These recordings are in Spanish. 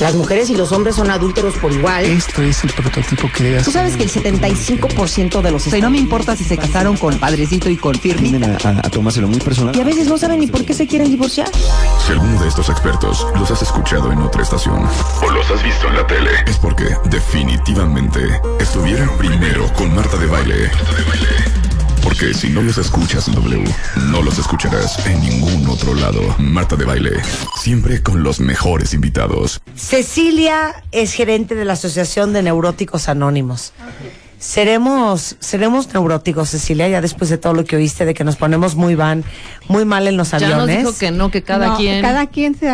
Las mujeres y los hombres son adúlteros por igual. Esto es el prototipo que debe Tú sabes que el 75% de los... O sea, y no me importa si se casaron con Padrecito y con Firme. A, a- a tomárselo muy personal. Y a veces no saben ni por qué se quieren divorciar. Si alguno de estos expertos los has escuchado en otra estación o los has visto en la tele, es porque definitivamente estuvieron primero con Marta de Baile. Porque si no los escuchas en W, no los escucharás en ningún otro lado. Marta de Baile, siempre con los mejores invitados. Cecilia es gerente de la Asociación de Neuróticos Anónimos. Seremos, seremos neuróticos, Cecilia, ya después de todo lo que oíste de que nos ponemos muy van, muy mal en los Ya nos aviones. dijo que no, que cada No, quien. Cada quien se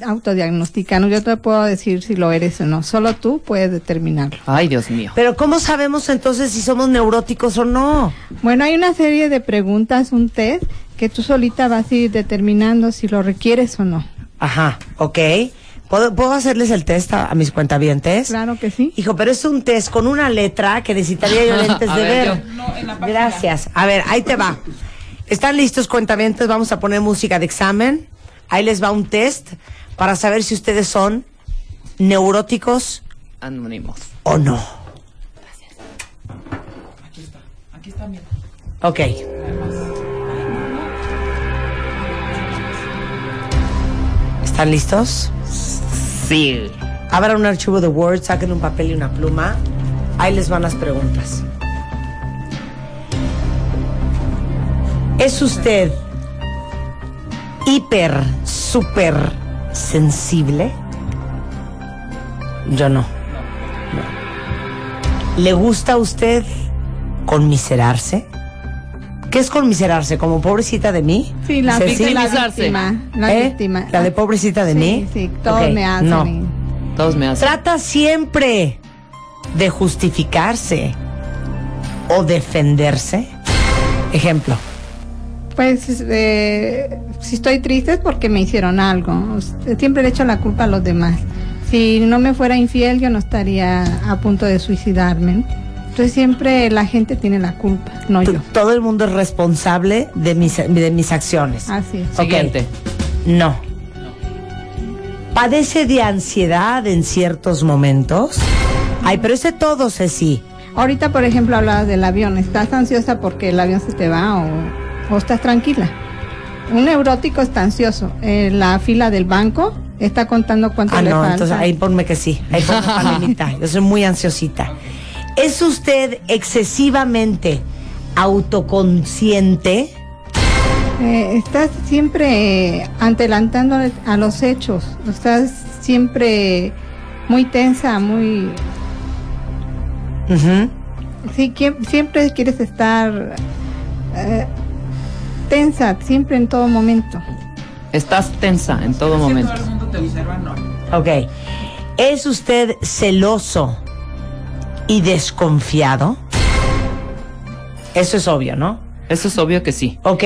ag- autodiagnostica. No, yo te puedo decir si lo eres o no. Solo tú puedes determinarlo. Ay, Dios mío. Pero ¿cómo sabemos entonces si somos neuróticos o no? Bueno, hay una serie de preguntas, un test, que tú solita vas a ir determinando si lo requieres o no. Ajá, ok. ¿Puedo, ¿puedo hacerles el test a, a mis cuentavientes? Claro que sí. Hijo, pero es un test con una letra que necesitaría yo lentes de ver, ver. Gracias. A ver, ahí te va. ¿Están listos, cuentavientes? Vamos a poner música de examen. Ahí les va un test para saber si ustedes son neuróticos Anónimos. o no. Ok. ¿Están listos? Sí. Abran un archivo de Word, saquen un papel y una pluma. Ahí les van las preguntas. ¿Es usted hiper, súper sensible? Yo no. No. ¿Le gusta a usted conmiserarse? ¿Qué es conmiserarse? ¿Como pobrecita de mí? Sí, la, Ceci? la víctima. La ¿Eh? víctima. ¿La de pobrecita de Sí, mí? Sí, todos me hacen. no. y- Todos me hacen. Trata siempre de justificarse o defenderse. Ejemplo. Pues eh, si estoy triste es porque me hicieron algo. Siempre le echo la culpa a los demás. Si no me fuera infiel, yo no estaría a punto de suicidarme. Entonces siempre la gente tiene la culpa, no yo. Todo el mundo es responsable de mis, de mis acciones. Así es. Siguiente. No. ¿Padece de ansiedad en ciertos momentos? Ay, pero ese todo, Ceci. Ahorita, por ejemplo, hablabas del avión. ¿Estás ansiosa porque el avión se te va o, o estás tranquila? Un neurótico está ansioso. En la fila del banco está contando cuánto Ah, le no, falta. entonces ahí ponme que sí. Ahí ponme. Yo soy muy ansiosita. ¿Es usted excesivamente autoconsciente? Eh, estás siempre eh, adelantando a los hechos. Estás siempre muy tensa, muy... Ujú. Sí, que- siempre quieres estar eh, tensa, siempre en todo momento. Estás tensa en todo momento. Ok. ¿Es usted celoso y desconfiado? Eso es obvio, ¿no? Eso es obvio que sí. Ok.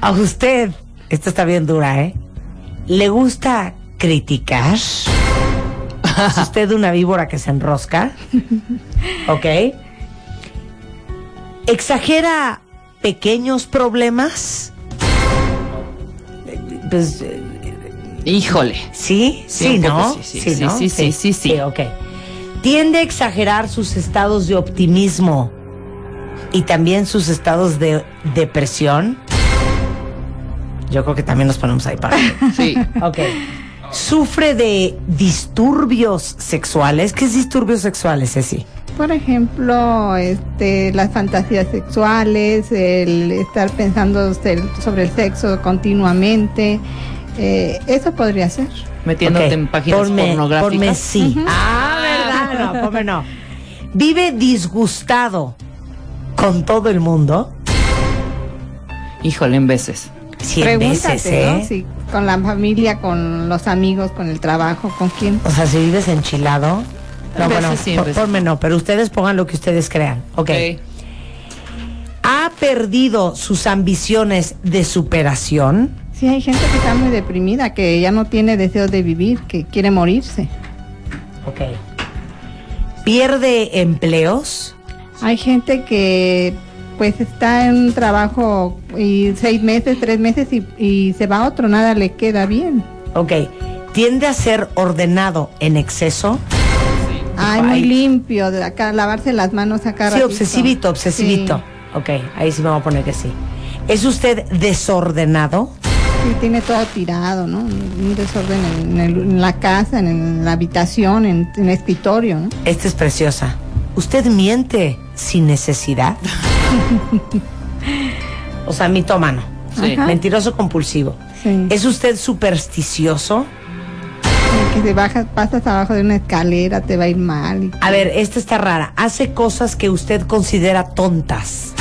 A usted, esta está bien dura, ¿eh? ¿Le gusta criticar? ¿Es usted una víbora que se enrosca? Ok. ¿Exagera pequeños problemas? Pues, eh, Híjole. sí, Sí, sí, ¿no? sí, sí, sí, ¿no? sí, sí, sí, sí. ok. Tiende a exagerar sus estados de optimismo y también sus estados de depresión. Yo creo que también nos ponemos ahí para. Sí. Ok. Sufre de disturbios sexuales. ¿Qué es disturbios sexuales, Ceci? Por ejemplo, este, las fantasías sexuales, el estar pensando sobre el sexo continuamente, eh, eso podría ser. Metiéndote en páginas ponme- pornográficas. Ponme sí. Ah, ¿verdad? No, ponme no. Vive disgustado con todo el mundo. Híjole, en veces. Cien Pregúntate, veces, ¿eh? ¿no? Sí, con la familia, con los amigos, con el trabajo, con quién. O sea, si vives enchilado. No, bueno, por- ponme no, pero ustedes pongan lo que ustedes crean. Ok. Ok. ¿Ha perdido sus ambiciones de superación? Sí, hay gente que está muy deprimida, que ya no tiene deseo de vivir, que quiere morirse. Ok. ¿Pierde empleos? Hay gente que pues está en un trabajo y seis meses, tres meses y, y se va a otro, nada le queda bien. Ok. ¿Tiende a ser ordenado en exceso? Ay, muy limpio, de acá lavarse las manos acá. Sí, obsesivito, obsesivito. Ok, ahí sí me voy a poner que sí. ¿Es usted desordenado? Sí, tiene todo tirado, ¿no? Un desorden en, el- en la casa, en, el- la habitación, en, en el escritorio, ¿no? Esta es preciosa. ¿Usted miente sin necesidad? o sea, mitómano. Sí. Mentiroso compulsivo. Sí. ¿Es usted supersticioso? Que te bajas, pasas abajo de una escalera, te va a ir mal. A ver, esta está rara. ¿Hace cosas que usted considera tontas?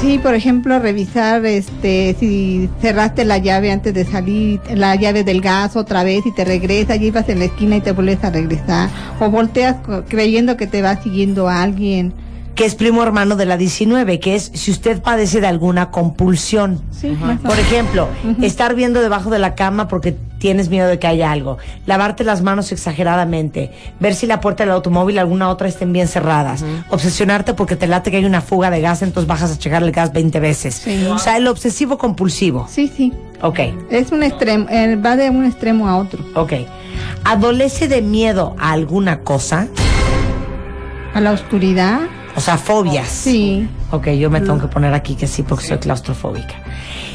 Sí, por ejemplo, revisar este si cerraste la llave antes de salir, la llave del gas otra vez y te regresas, y ibas en la esquina y te vuelves a regresar. O volteas creyendo que te va siguiendo alguien. Que es primo hermano de la 19, que es si usted padece de alguna compulsión. Sí, o Por ejemplo, estar viendo debajo de la cama porque tienes miedo de que haya algo. Lavarte las manos exageradamente. Ver si la puerta del automóvil alguna otra estén bien cerradas. Obsesionarte porque te late que hay una fuga de gas, entonces bajas a checar el gas 20 veces. Sí. O sea, el obsesivo compulsivo. Sí, sí. Ok, Es un extremo, eh, va de un extremo a otro. ok. ¿Adolece de miedo a alguna cosa? A la oscuridad. O sea, fobias. Sí. Ok, yo me tengo que poner aquí que sí porque soy claustrofóbica.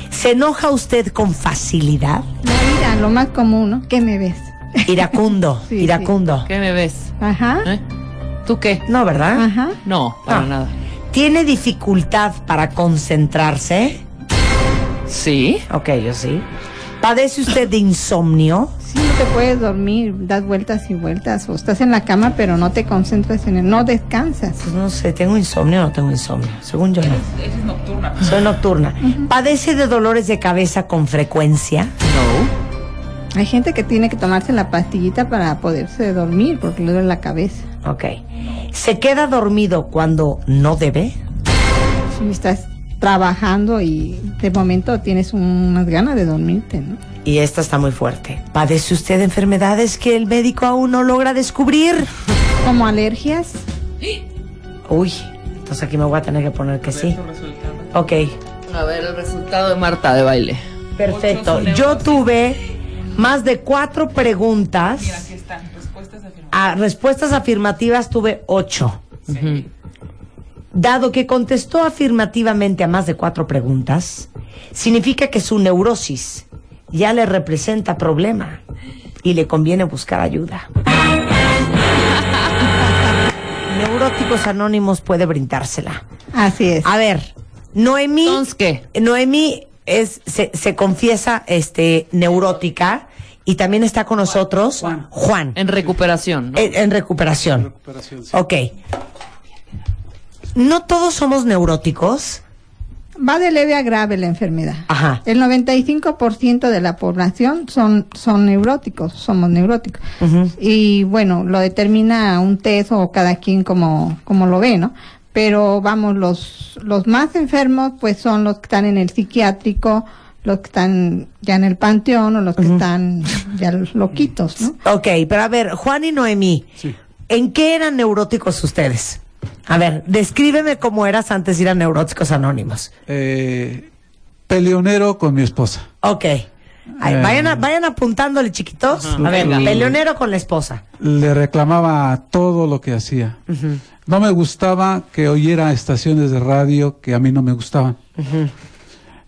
¿Se enoja usted con facilidad? La ira, lo más común, ¿no? ¿Qué me ves? Iracundo, Sí, iracundo. ¿Qué me ves? Ajá. ¿Eh? ¿Tú qué? No, ¿verdad? Ajá. No, para No. nada. ¿Tiene dificultad para concentrarse? ¿Sí? Ok, yo sí. ¿Padece usted de insomnio? Sí, no te puedes dormir, das vueltas y vueltas, o estás en la cama pero no te concentras en él, no descansas. Pues no sé, ¿tengo insomnio o no tengo insomnio? Según yo no. Es nocturna. Soy nocturna. ¿Padece de dolores de cabeza con frecuencia? No. Hay gente que tiene que tomarse la pastillita para poderse dormir porque le duele la cabeza. Ok. ¿Se queda dormido cuando no debe? Si estás trabajando y de momento tienes unas ganas de dormirte, ¿no? Y esta está muy fuerte. ¿Padece usted de enfermedades que el médico aún no logra descubrir? Como alergias, Uy, entonces aquí me voy a tener que poner que sí. Ok, A ver el resultado de Marta de baile. perfecto. Yo tuve más de cuatro preguntas. A respuestas afirmativas tuve ocho. Dado que contestó afirmativamente a más de cuatro preguntas, significa que su neurosis ya le representa problema y le conviene buscar ayuda. Neuróticos Anónimos puede brindársela. así es. A ver, Noemí. Entonces, ¿qué? Noemí es, se, se confiesa este, neurótica y también está con nosotros Juan, En recuperación, ¿no? en, en recuperación. Ok. No todos somos neuróticos. Va de leve a grave la enfermedad. Ajá. El 95% de la población son, son neuróticos, somos neuróticos. Y bueno, lo determina un test o cada quien como, como lo ve, ¿no? Pero vamos, los, los más enfermos pues son los que están en el psiquiátrico, los que están ya en el panteón o los que están ya loquitos, ¿no? Ok, pero a ver, Juan y Noemí, ¿en qué eran neuróticos ustedes? A ver, descríbeme cómo eras antes de ir a Neuróticos Anónimos. Eh, peleonero con mi esposa. Ok. Ay, Eh. vayan, a- vayan apuntándole, chiquitos. A ver, Venga. peleonero con la esposa. Le reclamaba todo lo que hacía. No me gustaba que oyera estaciones de radio que a mí no me gustaban.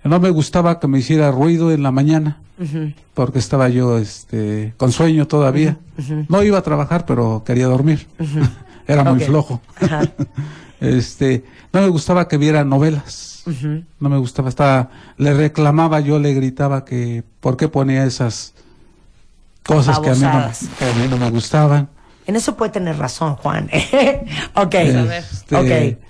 No me gustaba que me hiciera ruido en la mañana, porque estaba yo este, con sueño todavía. No iba a trabajar, pero quería dormir. Era muy flojo. Ajá. este, no me gustaba que viera novelas. No me gustaba, estaba, le reclamaba, yo le gritaba que por qué ponía esas cosas que a, mí no, que a mí no me gustaban. En eso puede tener razón, Juan. ok. Este, Ok.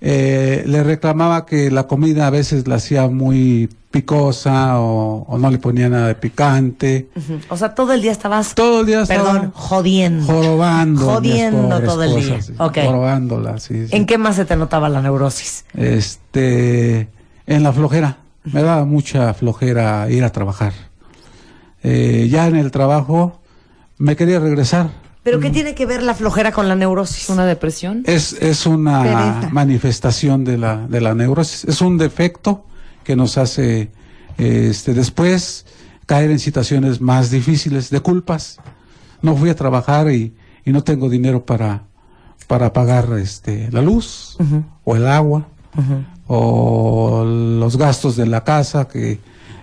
Eh, le reclamaba que la comida a veces la hacía muy picosa o, o no le ponía nada de picante. O sea, todo el día estabas, Todo el día estaba perdón, jodiendo. jorobando. Jodiendo todo el día. cosas, sí, Ok. Jorobándola, sí, sí. ¿En qué más se te notaba la neurosis? Este, en la flojera. Me daba mucha flojera ir a trabajar. Eh, ya en el trabajo me quería regresar. ¿Pero qué tiene que ver la flojera con la neurosis? ¿Una depresión? Es, es una Pereza. manifestación de la, de la neurosis. Es un defecto que nos hace este, después caer en situaciones más difíciles, de culpas. No fui a trabajar y, y no tengo dinero para, para pagar este, la luz o el agua o los gastos de la casa, que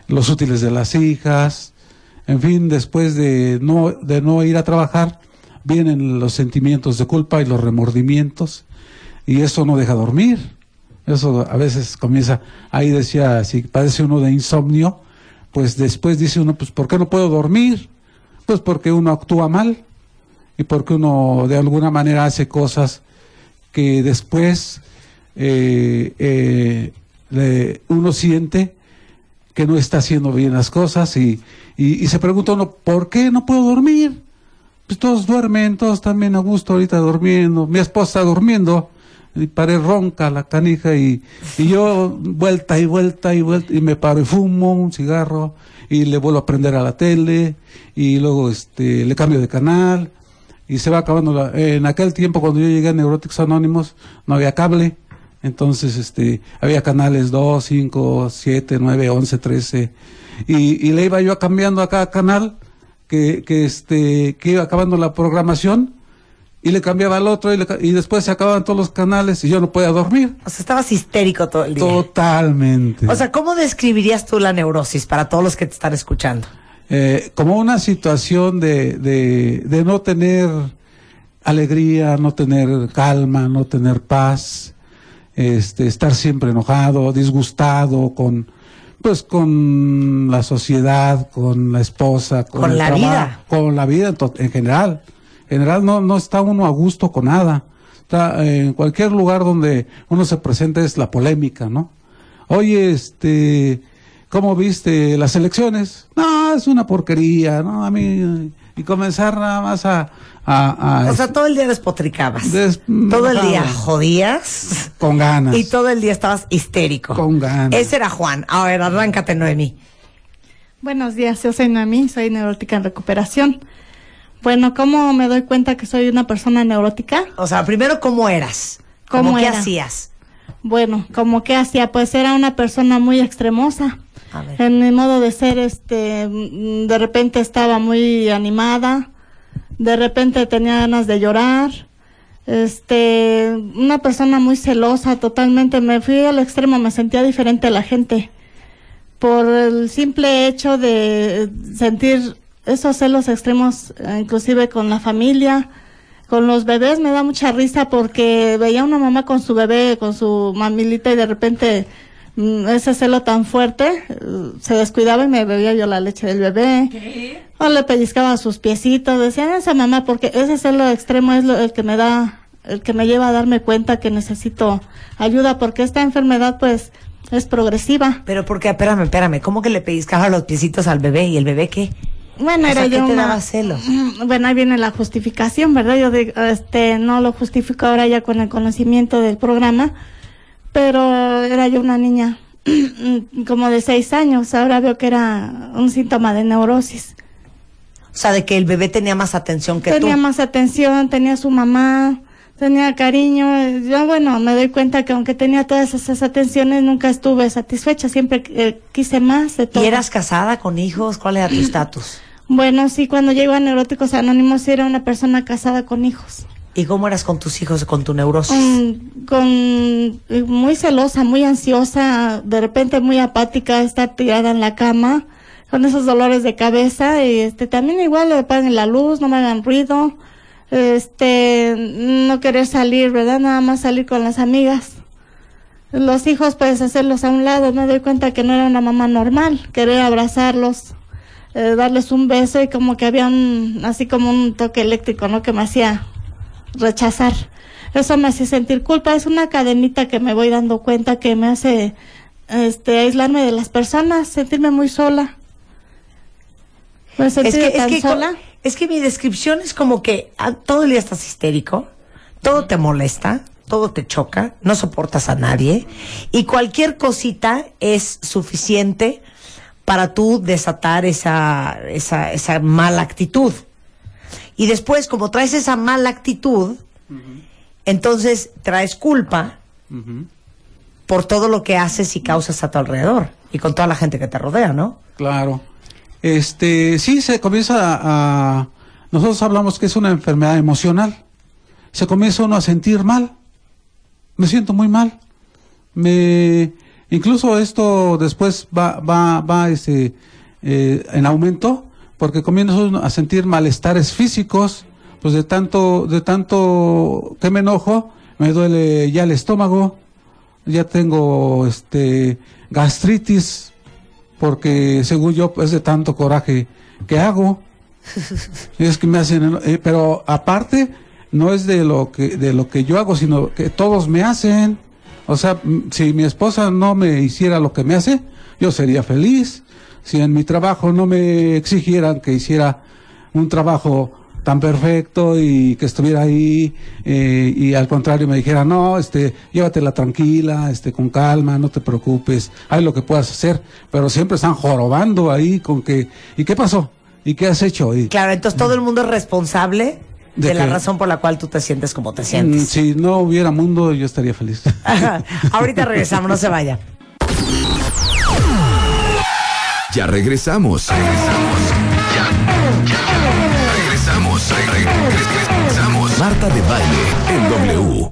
los útiles de las hijas. En fin, después de no, de no ir a trabajar, vienen los sentimientos de culpa y los remordimientos, y eso no deja dormir. Eso a veces comienza, ahí decía, si padece uno de insomnio, pues después dice uno, pues ¿por qué no puedo dormir? Pues porque uno actúa mal y porque uno de alguna manera hace cosas que después eh, eh, le- uno siente que no está haciendo bien las cosas y, y, y se pregunta uno, ¿por qué no puedo dormir? Pues todos duermen, todos también a gusto ahorita durmiendo. Mi esposa durmiendo, y paré ronca la canija y, y yo vuelta y vuelta y vuelta y me paro y fumo un cigarro y le vuelvo a prender a la tele y luego este le cambio de canal y se va acabando la, en aquel tiempo cuando yo llegué a Neuróticos Anónimos no había cable entonces este había canales 2, 5, 7, 9, 11, 13 y, y le iba yo cambiando a cada canal que, que este que iba acabando la programación y le cambiaba al otro y, le y después se acababan todos los canales y yo no podía dormir O sea, estabas histérico todo el día. totalmente O sea, ¿cómo describirías tú la neurosis para todos los que te están escuchando? Eh, como una situación de, de, de no tener alegría, no tener calma, no tener paz, este, estar siempre enojado, disgustado con, pues con la sociedad, con la esposa, con, Con el la trabajo, vida. con la vida en general. En general no, no está uno a gusto con nada. Está, eh, en cualquier lugar donde uno se presenta es la polémica, ¿no? Oye, este, ¿cómo viste las elecciones? No, es una porquería, ¿no? A mí, y comenzar nada más a, a, a- O sea, todo el día despotricabas. Des- todo el día jodías. con ganas. Y todo el día estabas histérico. Con ganas. Ese era Juan. A ver, arráncate, Noemí. Buenos días, yo soy Noemí, soy neurótica en recuperación. Bueno, ¿cómo me doy cuenta que soy una persona neurótica? O sea, primero, ¿cómo eras? ¿Cómo ¿Qué era? hacías? Bueno, como que hacía, pues era una persona muy extremosa. En mi modo de ser, este, de repente estaba muy animada, de repente tenía ganas de llorar, este, una persona muy celosa, totalmente, me fui al extremo, me sentía diferente a la gente, por el simple hecho de sentir esos celos extremos, inclusive con la familia, con los bebés, me da mucha risa porque veía una mamá con su bebé, con su mamilita y de repente ese celo tan fuerte, eh, se descuidaba y me bebía yo la leche del bebé. O le pellizcaba sus piecitos, decían esa mamá, porque ese celo extremo es lo, el que me da, el que me lleva a darme cuenta que necesito ayuda, porque esta enfermedad pues es progresiva. Pero porque, espérame, espérame, ¿cómo que le pellizcaba los piecitos al bebé? ¿Y el bebé qué? Bueno, O era sea, ¿qué yo te una- daba celos? Bueno, ahí viene la justificación, ¿verdad? Yo digo, este, no lo justifico ahora ya con el conocimiento del programa, pero era yo una niña como de seis años, ahora veo que era un síntoma de neurosis. O sea, de que el bebé tenía más atención que tenía tú. más atención, tenía su mamá, tenía cariño. Yo, bueno, me doy cuenta que aunque tenía todas esas atenciones, nunca estuve satisfecha, siempre eh, quise más de todo. ¿Y eras casada con hijos? ¿Cuál era tu estatus? Bueno, sí, cuando llego a Neuróticos Anónimos sí era una persona casada con hijos. ¿Y cómo eras con tus hijos, con tu neurosis? Mm, con eh, muy celosa, muy ansiosa, de repente muy apática, estar tirada en la cama, con esos dolores de cabeza y este también igual apaguen la luz, no me hagan ruido, este no querer salir, ¿verdad? Nada más salir con las amigas. Los hijos puedes hacerlos a un lado, me doy cuenta que no era una mamá normal, querer abrazarlos, eh, darles un beso y como que había un, así como un toque eléctrico, ¿no? Que me hacía rechazar. Eso me hace sentir culpa. Es una cadenita que me voy dando cuenta que me hace este, aislarme de las personas, sentirme muy sola. Me Es que, es, que, sola. es que mi descripción es como que ah, todo el día estás histérico, todo te molesta, todo te choca, no soportas a nadie y cualquier cosita es suficiente para tú desatar esa, esa, esa mala actitud. Y después, como traes esa mala actitud, entonces traes culpa por todo lo que haces y causas a tu alrededor y con toda la gente que te rodea, ¿no? Claro. Este, sí, se comienza a, a- Nosotros hablamos que es una enfermedad emocional. Se comienza uno a sentir mal. Me siento muy mal. Me... Incluso esto después va, va, va este, eh, en aumento, porque comienza uno a sentir malestares físicos, pues de tanto, de tanto que me enojo, me duele ya el estómago, ya tengo este gastritis, porque según yo pues de tanto coraje que hago. Y es que me hacen eh, pero aparte no es de lo que de lo que yo hago sino que todos me hacen. O sea si mi esposa no me hiciera lo que me hace yo sería feliz si en mi trabajo no me exigieran que hiciera un trabajo tan perfecto y que estuviera ahí eh, y al contrario me dijera no este llévatela tranquila este con calma no te preocupes haz lo que puedas hacer pero siempre están jorobando ahí con que y qué pasó y qué has hecho y Claro, entonces todo el mundo es responsable de, ¿De la razón por la cual tú te sientes como te Mm, sientes. si no hubiera mundo yo estaría feliz. Ahorita regresamos, no se vaya. Ya regresamos. Regresamos. Ya, ya. Regresamos. Re- re- regresamos. Marta de baile en W.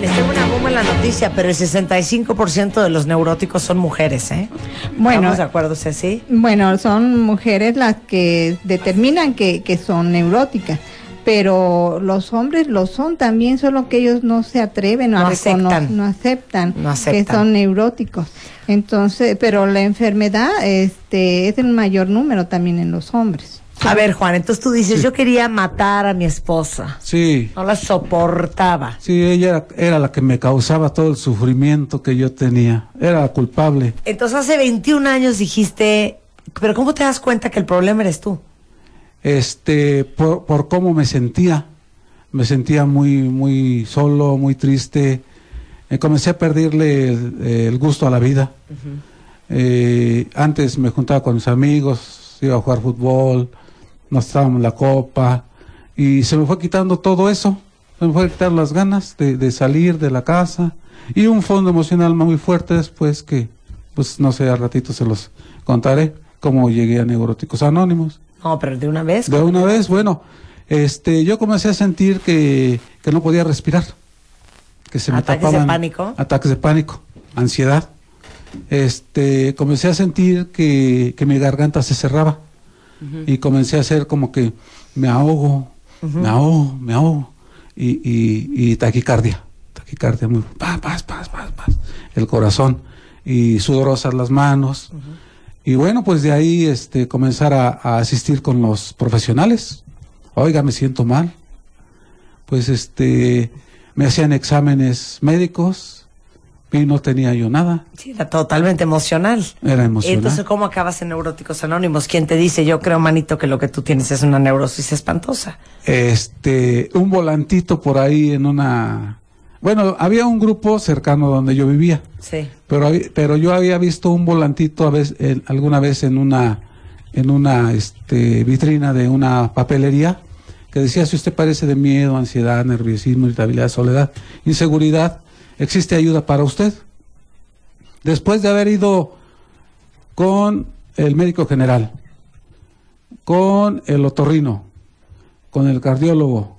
Les tengo una bomba en la noticia, pero el 65% de los neuróticos son mujeres, ¿eh? Bueno. ¿Estamos de acuerdo, Ceci? Bueno, son mujeres las que determinan que, que son neuróticas, pero los hombres lo son también, solo que ellos no se atreven No a reconocer, aceptan. no aceptan, No aceptan. que son neuróticos. Entonces, pero la enfermedad este, es en mayor número también en los hombres. A ver, Juan, entonces tú dices, yo quería matar a mi esposa. sí No la soportaba. sí ella era, era la que me causaba todo el sufrimiento que yo tenía era la culpable Entonces hace 21 años dijiste, pero ¿cómo te das cuenta que el problema eres tú? Este por, por cómo me sentía. Me sentía muy muy solo muy triste. Eh, comencé a perderle el, el gusto a la vida. Eh, antes me juntaba con mis amigos iba a jugar fútbol nos estábamos la copa y se me fue quitando todo eso. Se me fue quitando las ganas de, de salir de la casa y un fondo emocional muy fuerte después que pues no sé a ratito se los contaré cómo llegué a Neuróticos Anónimos No, pero de una vez. de una vez, bueno, este, yo comencé a sentir que, que no podía respirar, que se me ¿Ataques de tapaban pánico? ataques de pánico, ansiedad. Este, comencé a sentir que, que mi garganta se cerraba y comencé a hacer como que me ahogo, me ahogo, me ahogo y, y, y taquicardia, taquicardia muy, paz, paz, paz, paz, paz, el corazón y sudorosas las manos. Y bueno, pues de ahí este, comenzar a, a asistir con los profesionales. Oiga, me siento mal. Pues este, me hacían exámenes médicos y no tenía yo nada. Sí, era totalmente emocional. Era emocional. Entonces, ¿cómo acabas en Neuróticos Anónimos? ¿Quién te dice, yo creo, manito, que lo que tú tienes es una neurosis espantosa? Este, un volantito por ahí en una... Bueno, había un grupo cercano donde yo vivía. Sí. pero pero yo había visto un volantito a vez, en- alguna vez en una en una este, vitrina de una papelería que decía si usted padece de miedo, ansiedad, nerviosismo, irritabilidad, soledad, inseguridad, existe ayuda para usted. Después de haber ido con el médico general, con el otorrino, con el cardiólogo,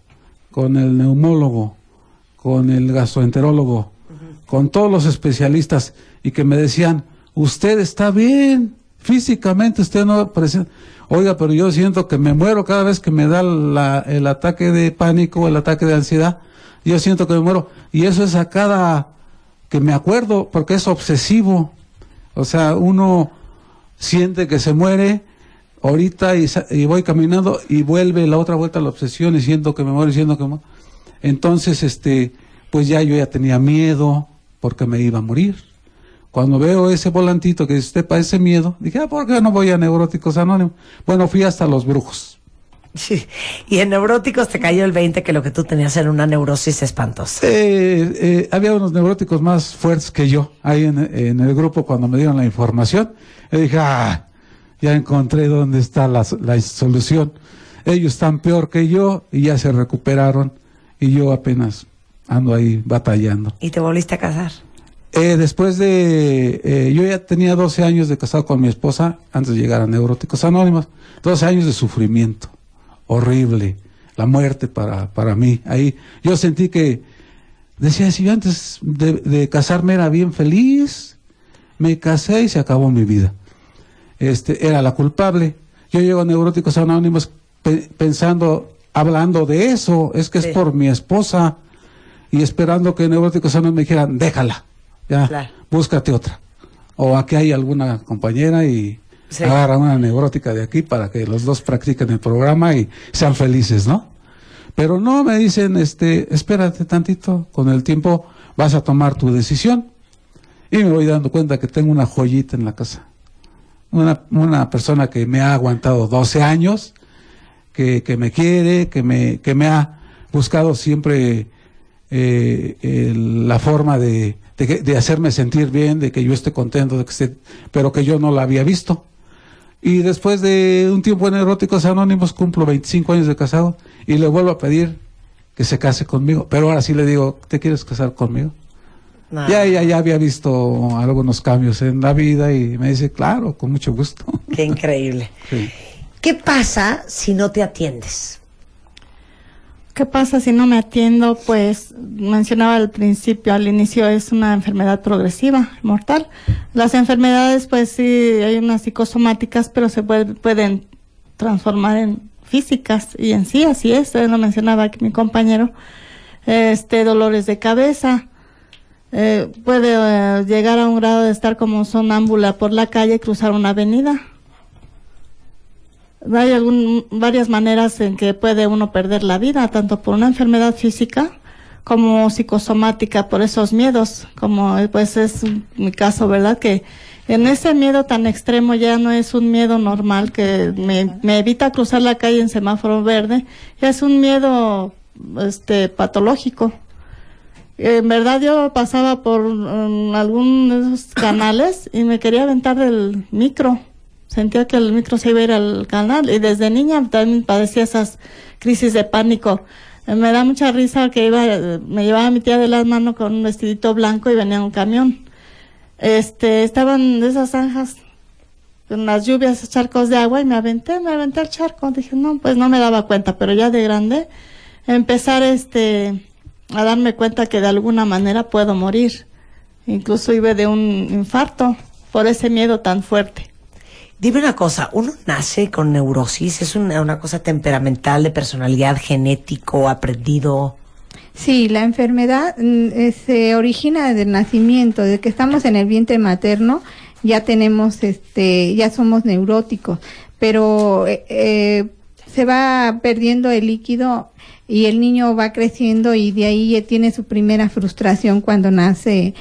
con el neumólogo, con el gastroenterólogo, con todos los especialistas y que me decían, usted está bien, físicamente usted no parece, oiga, pero yo siento que me muero cada vez que me da la- el ataque de pánico, el ataque de ansiedad, yo siento que me muero. Y eso es a cada que me acuerdo porque es obsesivo, o sea, uno siente que se muere ahorita y voy caminando y vuelve la otra vuelta a la obsesión y siento que me muero y siento que me muero. Entonces, este, pues ya yo ya tenía miedo porque me iba a morir. cuando veo ese volantito que dice, usted padece miedo, dije, ah, ¿por qué no voy a Neuróticos Anónimos? Bueno, fui hasta Los Brujos. Sí. Y en neuróticos te cayó el 20 que lo que tú tenías era una neurosis espantosa. Eh, eh, había unos neuróticos más fuertes que yo ahí en, en el grupo cuando me dieron la información. Y dije, ah, ya encontré dónde está la, la solución. Ellos están peor que yo y ya se recuperaron y yo apenas ando ahí batallando. ¿Y te volviste a casar? Eh, después de, eh, yo ya tenía 12 años de casado con mi esposa antes de llegar a Neuróticos Anónimos, 12 años de sufrimiento horrible, la muerte para, para mí. Ahí yo sentí que, decía, si yo antes de, de casarme era bien feliz, me casé y se acabó mi vida. Este, era la culpable. Yo llego a Neuróticos Anónimos pe- pensando, hablando de eso, es que Sí. es por mi esposa, y esperando que Neuróticos Anónimos me dijeran, déjala, ya, Claro. búscate otra. O aquí hay alguna compañera y Sí. agarra una neurótica de aquí para que los dos practiquen el programa y sean felices, ¿no? Pero no me dicen, este, espérate tantito, con el tiempo vas a tomar tu decisión. Y me voy dando cuenta que tengo una joyita en la casa. Una, una persona que me ha aguantado 12 años, que, que me quiere, que me, que me ha buscado siempre eh, la forma de, de, hacerme sentir bien, de que yo esté contento, de que esté, pero que yo no la había visto. Y después de un tiempo en Eróticos Anónimos, cumplo 25 años de casado y le vuelvo a pedir que se case conmigo. Pero ahora sí le digo, ¿te quieres casar conmigo? Ya, ya, ya había visto algunos cambios en la vida y me dice, claro, con mucho gusto. Qué increíble. Sí. ¿Qué pasa si no te atiendes? ¿Qué pasa si no me atiendo? Pues mencionaba al principio, al inicio, es una enfermedad progresiva, mortal. Las enfermedades, pues sí, hay unas psicosomáticas, pero se puede- pueden transformar en físicas. Y en sí, así es, eh, lo mencionaba aquí mi compañero. Este, dolores de cabeza. eh, puede eh, llegar a un grado de estar como sonámbula por la calle cruzar una avenida. Hay algún, varias maneras en que puede uno perder la vida, tanto por una enfermedad física como psicosomática, por esos miedos, como eh, pues es mi caso, ¿verdad? Que en ese miedo tan extremo ya no es un miedo normal que me, me evita cruzar la calle en semáforo verde, ya es un miedo este patológico. En verdad yo pasaba por um, de esos canales y me quería aventar del micro. Sentía que el micro se iba a ir al canal y desde niña también padecía esas crisis de pánico. Eh, Me da mucha risa que iba, eh, me llevaba mi tía de las manos con un vestidito blanco y venía en un camión. Este, estaban esas zanjas con las lluvias, charcos de agua y me aventé, me aventé al charco. Dije, no, pues no me daba cuenta, pero ya de grande empezar este a darme cuenta que de alguna manera puedo morir. Incluso iba de un infarto por ese miedo tan fuerte. Dime una cosa, ¿uno nace con neurosis? ¿Es una, una cosa temperamental, de personalidad, genético, aprendido? Sí, la enfermedad mm, eh, se origina desde nacimiento, desde que estamos en el vientre materno, ya tenemos, este, ya somos neuróticos, pero eh, eh, se va perdiendo el líquido y el niño va creciendo y de ahí tiene su primera frustración cuando nace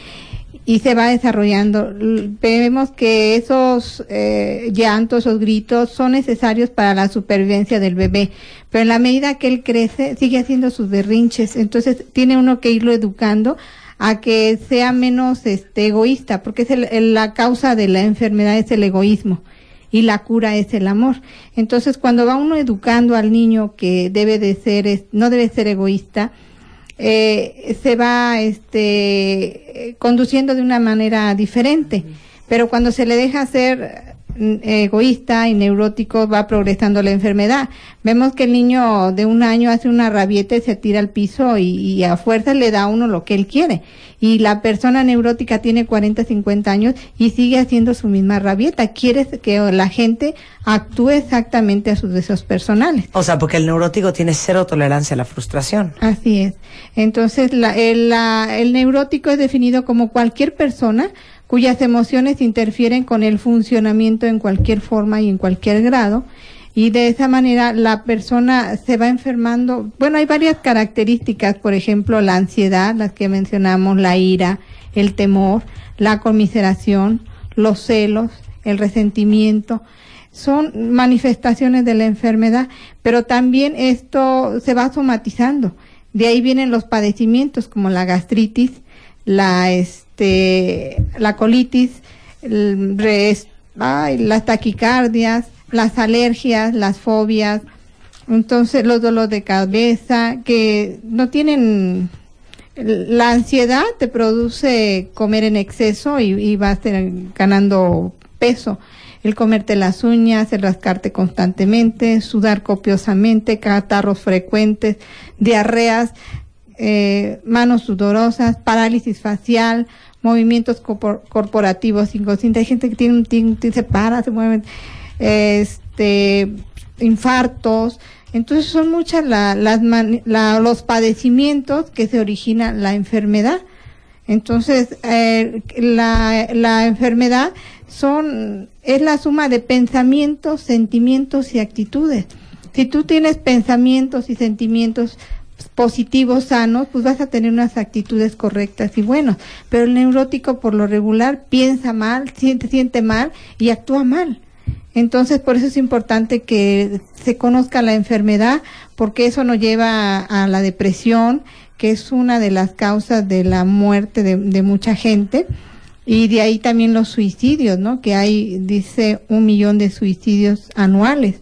y se va desarrollando. Vemos que esos eh, llantos, esos gritos son necesarios para la supervivencia del bebé, pero en la medida que él crece sigue haciendo sus berrinches, entonces tiene uno que irlo educando a que sea menos este egoísta, porque es el- la causa de la enfermedad es el egoísmo y la cura es el amor. Entonces, cuando va uno educando al niño que debe de ser, no debe ser egoísta, eh, se va este, conduciendo de una manera diferente. Pero cuando se le deja mm, egoísta y neurótico, va progresando la enfermedad. Vemos que el niño de un año hace una rabieta y se tira al piso y, y a fuerza le da a uno lo que él quiere. Y la persona neurótica tiene 40, 50 años y sigue haciendo su misma rabieta. Quiere que la gente actúe exactamente a sus deseos personales. O sea, porque el neurótico tiene cero tolerancia a la frustración. Así es. Entonces, la- el, la- el neurótico es definido como cualquier persona cuyas emociones interfieren con el funcionamiento en cualquier forma y en cualquier grado. Y de esa manera la persona se va enfermando. Bueno, hay varias características, por ejemplo, la ansiedad, las que mencionamos, la ira, el temor, la conmiseración, los celos, el resentimiento, son manifestaciones de la enfermedad, pero también esto se va somatizando. De ahí vienen los padecimientos como la gastritis, la este la colitis, las taquicardias, las alergias, las fobias, entonces los dolores de cabeza que no tienen la ansiedad te produce comer en exceso y, vas ganando peso. El comerte las uñas, el rascarte constantemente, sudar copiosamente, catarros frecuentes, diarreas, eh, manos sudorosas, parálisis facial, movimientos corporativos inconscientes. Hay gente que tiene se para, se mueve, este, infartos. Entonces son muchas las, los padecimientos que se origina la enfermedad. Entonces, eh, la, la enfermedad son, es la suma de pensamientos, sentimientos y actitudes. Si tú tienes pensamientos y sentimientos positivos, sanos, pues vas a tener unas actitudes correctas y buenas. Pero el neurótico por lo regular piensa mal, siente, siente mal y actúa mal. Entonces, por eso es importante que se conozca la enfermedad, porque eso nos lleva a, la depresión, que es una de las causas de la muerte de, de mucha gente y de ahí también los suicidios, ¿no? Que hay, dice, un millón de suicidios anuales.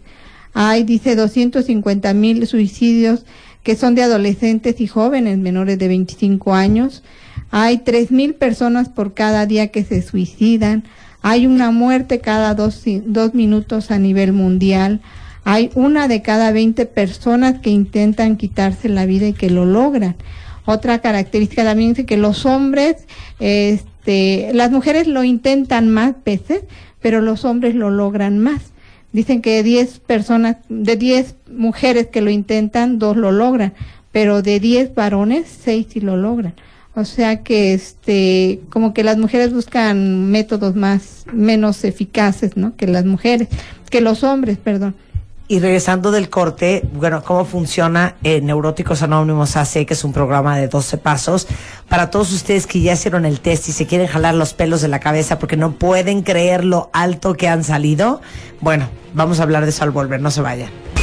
Hay, dice, 250 mil suicidios que son de adolescentes y jóvenes menores de 25 años. Hay tres mil personas por cada día que se suicidan. Hay una muerte cada dos, dos minutos a nivel mundial. Hay una de cada 20 personas que intentan quitarse la vida y que lo logran. Otra característica también es que los hombres, este, las mujeres lo intentan más veces, pero los hombres lo logran más. Dicen que de 10 personas, de 10 mujeres que lo intentan, dos lo logran, pero de 10 varones, 6 sí lo logran. O sea que este, como que las mujeres buscan métodos más, menos eficaces, ¿no? Que las mujeres, que los hombres, perdón. Y regresando del corte, bueno, cómo funciona eh, Neuróticos Anónimos AC, que es un programa de 12 pasos. Para todos ustedes que ya hicieron el test y se quieren jalar los pelos de la cabeza porque no pueden creer lo alto que han salido, bueno, vamos a hablar de eso al volver, no se vayan.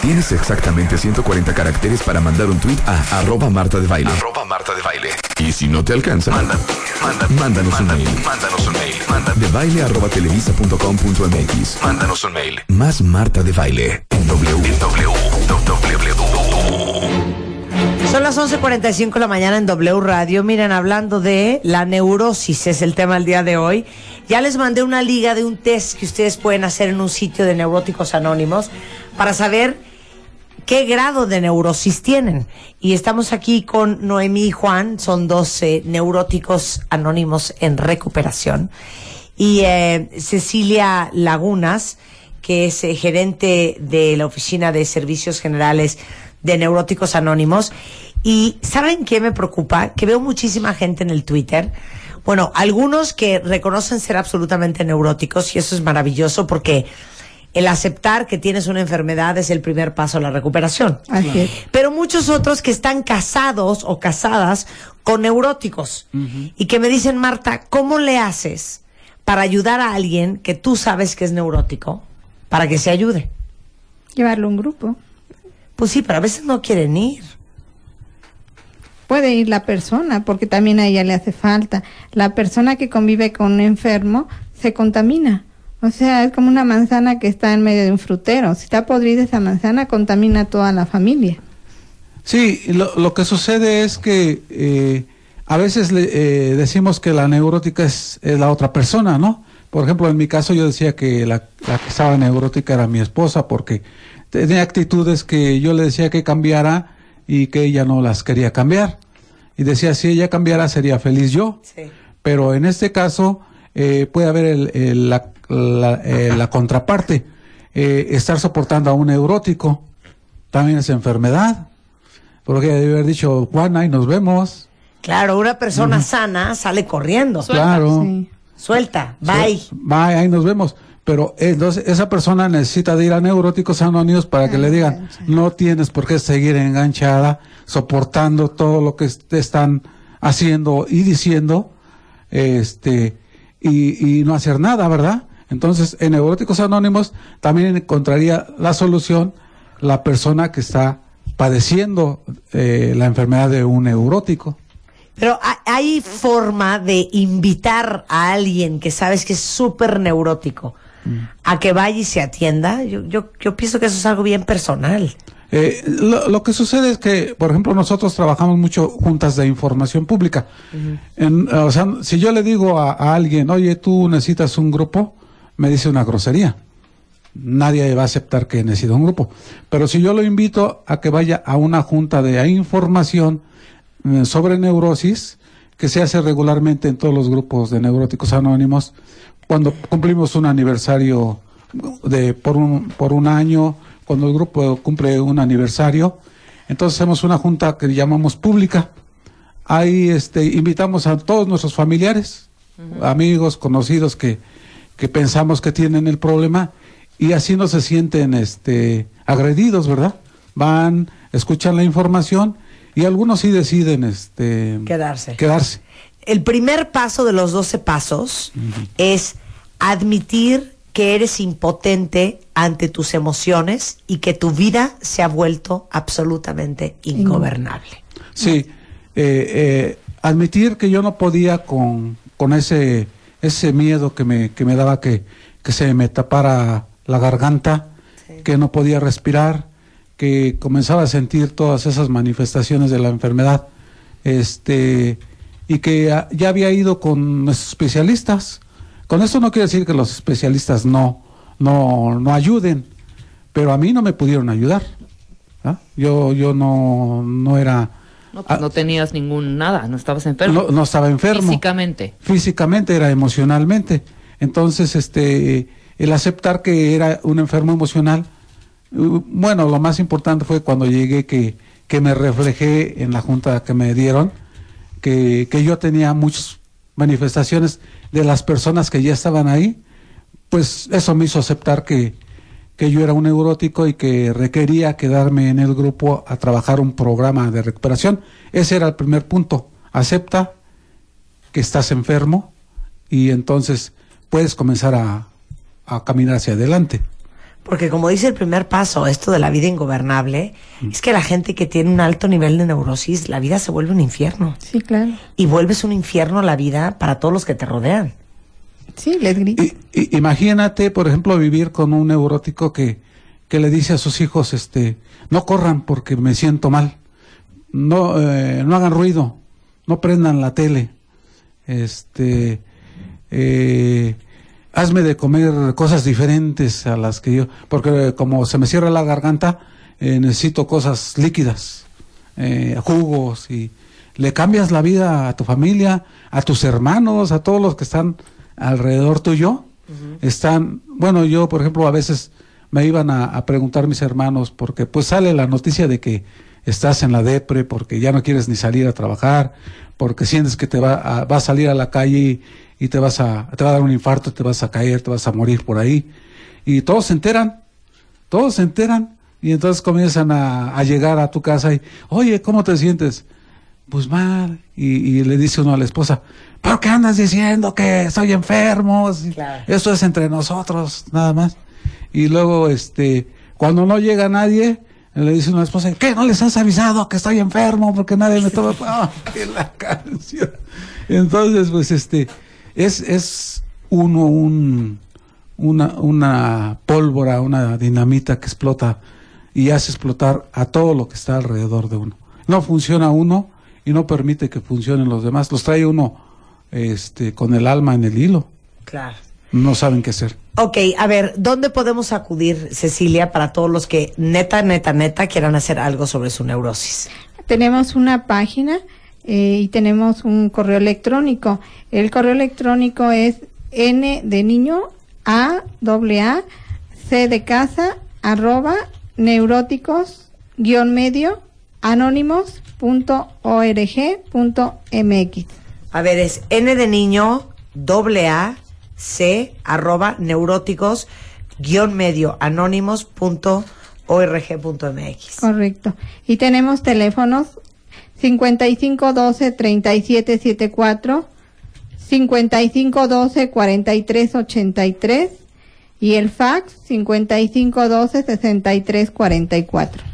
Tienes exactamente 140 caracteres para mandar un tweet a arroba Marta de Baile. Arroba Marta de Baile. Y si no te alcanza, manda, mándanos, un mail. Mándanos un mail. de baile arroba televisa.com.mx. Mándanos un mail. Más Marta de Baile en W. Son las 11.45 de la mañana en W Radio. Miren, hablando de la neurosis, es el tema del día de hoy. Ya les mandé una liga de un test que ustedes pueden hacer en un sitio de Neuróticos Anónimos para saber qué grado de neurosis tienen. Y estamos aquí con Noemí y Juan, son dos neuróticos anónimos en recuperación. Y eh, Cecilia Lagunas, que es eh, gerente de la Oficina de Servicios Generales de Neuróticos Anónimos. Y ¿saben qué me preocupa? Que veo muchísima gente en el Twitter. Bueno, algunos que reconocen ser absolutamente neuróticos y eso es maravilloso porque el aceptar que tienes una enfermedad es el primer paso a la recuperación. Pero muchos otros que están casados o casadas con neuróticos y que me dicen, Marta, ¿cómo le haces para ayudar a alguien que tú sabes que es neurótico para que se ayude? Llevarlo a un grupo. Pues sí, pero a veces no quieren ir. Puede ir la persona, porque también a ella le hace falta. La persona que convive con un enfermo se contamina o sea, es como una manzana que está en medio de un frutero. Si está podrida esa manzana, contamina a toda la familia. Sí, lo, lo que sucede es que eh, a veces le, eh, decimos que la neurótica es, es, la otra persona, ¿no? Por ejemplo, en mi caso yo decía que la, la, que estaba neurótica era mi esposa porque tenía actitudes que yo le decía que cambiara y que ella no las quería cambiar. Y decía, si ella cambiara sería feliz yo. Sí. Pero en este caso eh, puede haber el, el, la, la, eh, la contraparte. Eh, estar soportando a un neurótico también es enfermedad. Porque debe haber dicho, Juan, ahí nos vemos. Claro, una persona sana sale corriendo. Claro. Suelta, bye. bye, ahí nos vemos. Pero entonces esa persona necesita de ir a neuróticos anónimos para que le digan, no tienes por qué seguir enganchada, soportando todo lo que te están haciendo y diciendo, este, y, y no hacer nada, ¿verdad? Entonces, en Neuróticos Anónimos también encontraría la solución la persona que está padeciendo eh, la enfermedad de un neurótico. Pero ha- hay forma de invitar a alguien que sabes que es súper neurótico a que vaya y se atienda. Yo, yo, yo pienso que eso es algo bien personal. Eh, lo, lo que sucede es que, por ejemplo, nosotros trabajamos mucho juntas de información pública. En- o sea, si yo le digo a, a alguien, oye, tú necesitas un grupo, me dice una grosería. Nadie va a aceptar que necesita un grupo. Pero si yo lo invito a que vaya a una junta de información eh, sobre neurosis, que se hace regularmente en todos los grupos de neuróticos anónimos, cuando cumplimos un aniversario de por un, por un año, cuando el grupo cumple un aniversario, entonces hacemos una junta que llamamos pública. Ahí este, invitamos a todos nuestros familiares, amigos, conocidos que, que pensamos que tienen el problema y así no se sienten este, agredidos, ¿verdad? Van, escuchan la información y algunos sí deciden este, Quedarse. quedarse. El primer paso de los 12 pasos es admitir que eres impotente ante tus emociones y que tu vida se ha vuelto absolutamente ingobernable. Sí, eh, eh, admitir que yo no podía con, con ese, ese miedo que me, que me daba que, que se me tapara la garganta, que no podía respirar, que comenzaba a sentir todas esas manifestaciones de la enfermedad, este, y que ya había ido con nuestros especialistas. Con esto no quiere decir que los especialistas no, no, no ayuden, pero a mí no me pudieron ayudar. ¿ah? Yo, yo no, no era No, pues Ah. no tenías ningún nada, no estabas enfermo. no, no estaba enfermo. Físicamente. Físicamente, era emocionalmente. Entonces, este, el aceptar que era un enfermo emocional, bueno, lo más importante fue cuando llegué que, que me reflejé en la junta que me dieron, que, que yo tenía muchas manifestaciones de las personas que ya estaban ahí, pues eso me hizo aceptar que, que yo era un neurótico y que requería quedarme en el grupo a trabajar un programa de recuperación. Ese era el primer punto. Acepta que estás enfermo y entonces puedes comenzar a, a caminar hacia adelante. Porque como dice el primer paso, esto de la vida ingobernable, es que la gente que tiene un alto nivel de neurosis, la vida se vuelve un infierno. Sí, claro. Y vuelves un infierno la vida para todos los que te rodean. Sí, les i- imagínate, por ejemplo, vivir con un neurótico que, que le dice a sus hijos, este, no corran porque me siento mal, no, eh, no hagan ruido, no prendan la tele, este, eh, hazme de comer cosas diferentes a las que yo, porque como se me cierra la garganta, eh, necesito cosas líquidas, eh, jugos y le cambias la vida a tu familia, a tus hermanos, a todos los que están alrededor tuyo. Están, bueno, yo por ejemplo a veces me iban a, a preguntar mis hermanos porque pues sale la noticia de que estás en la depre porque ya no quieres ni salir a trabajar, porque sientes que te va a, va a salir a la calle y, y te vas a te va a dar un infarto, te vas a caer, te vas a morir por ahí y todos se enteran, todos se enteran y entonces comienzan a, a llegar a tu casa y, oye, ¿cómo te sientes? Pues mal. Y, y le dice uno a la esposa, ¿pero qué andas diciendo? Que estoy enfermo. Claro. Esto es entre nosotros, nada más. Y luego, este, cuando no llega nadie, le dice una esposa, ¿qué? ¿No les has avisado que estoy enfermo? Porque nadie me toma... ¡Ah, que la canción! Entonces, pues, este, es, es uno un, una, una pólvora, una dinamita que explota y hace explotar a todo lo que está alrededor de uno. No funciona uno y no permite que funcionen los demás. Los trae uno este, con el alma en el hilo. Claro. No saben qué hacer. Ok, a ver, ¿dónde podemos acudir, Cecilia, para todos los que neta, neta, neta quieran hacer algo sobre su neurosis? Tenemos una página eh, y tenemos un correo electrónico. El correo electrónico es n de niño a doble a c de casa arroba neuróticos guion medio anónimos punto org punto mx. A ver, es N de niño, doble A, C, arroba, neuróticos, guion medio, anónimos, punto, org, punto MX. Correcto. Y tenemos teléfonos 5512 3774 5512 4383 y el fax 5512 6344.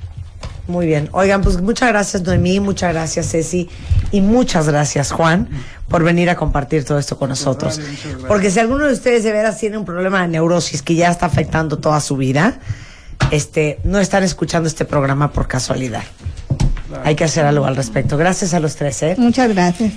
Muy bien. Oigan, pues muchas gracias Noemí, muchas gracias Ceci y muchas gracias Juan por venir a compartir todo esto con nosotros. Porque si alguno de ustedes de veras tiene un problema de neurosis que ya está afectando toda su vida, este, no están escuchando este programa por casualidad. Hay que hacer algo al respecto. Gracias a los tres, ¿eh? Muchas gracias.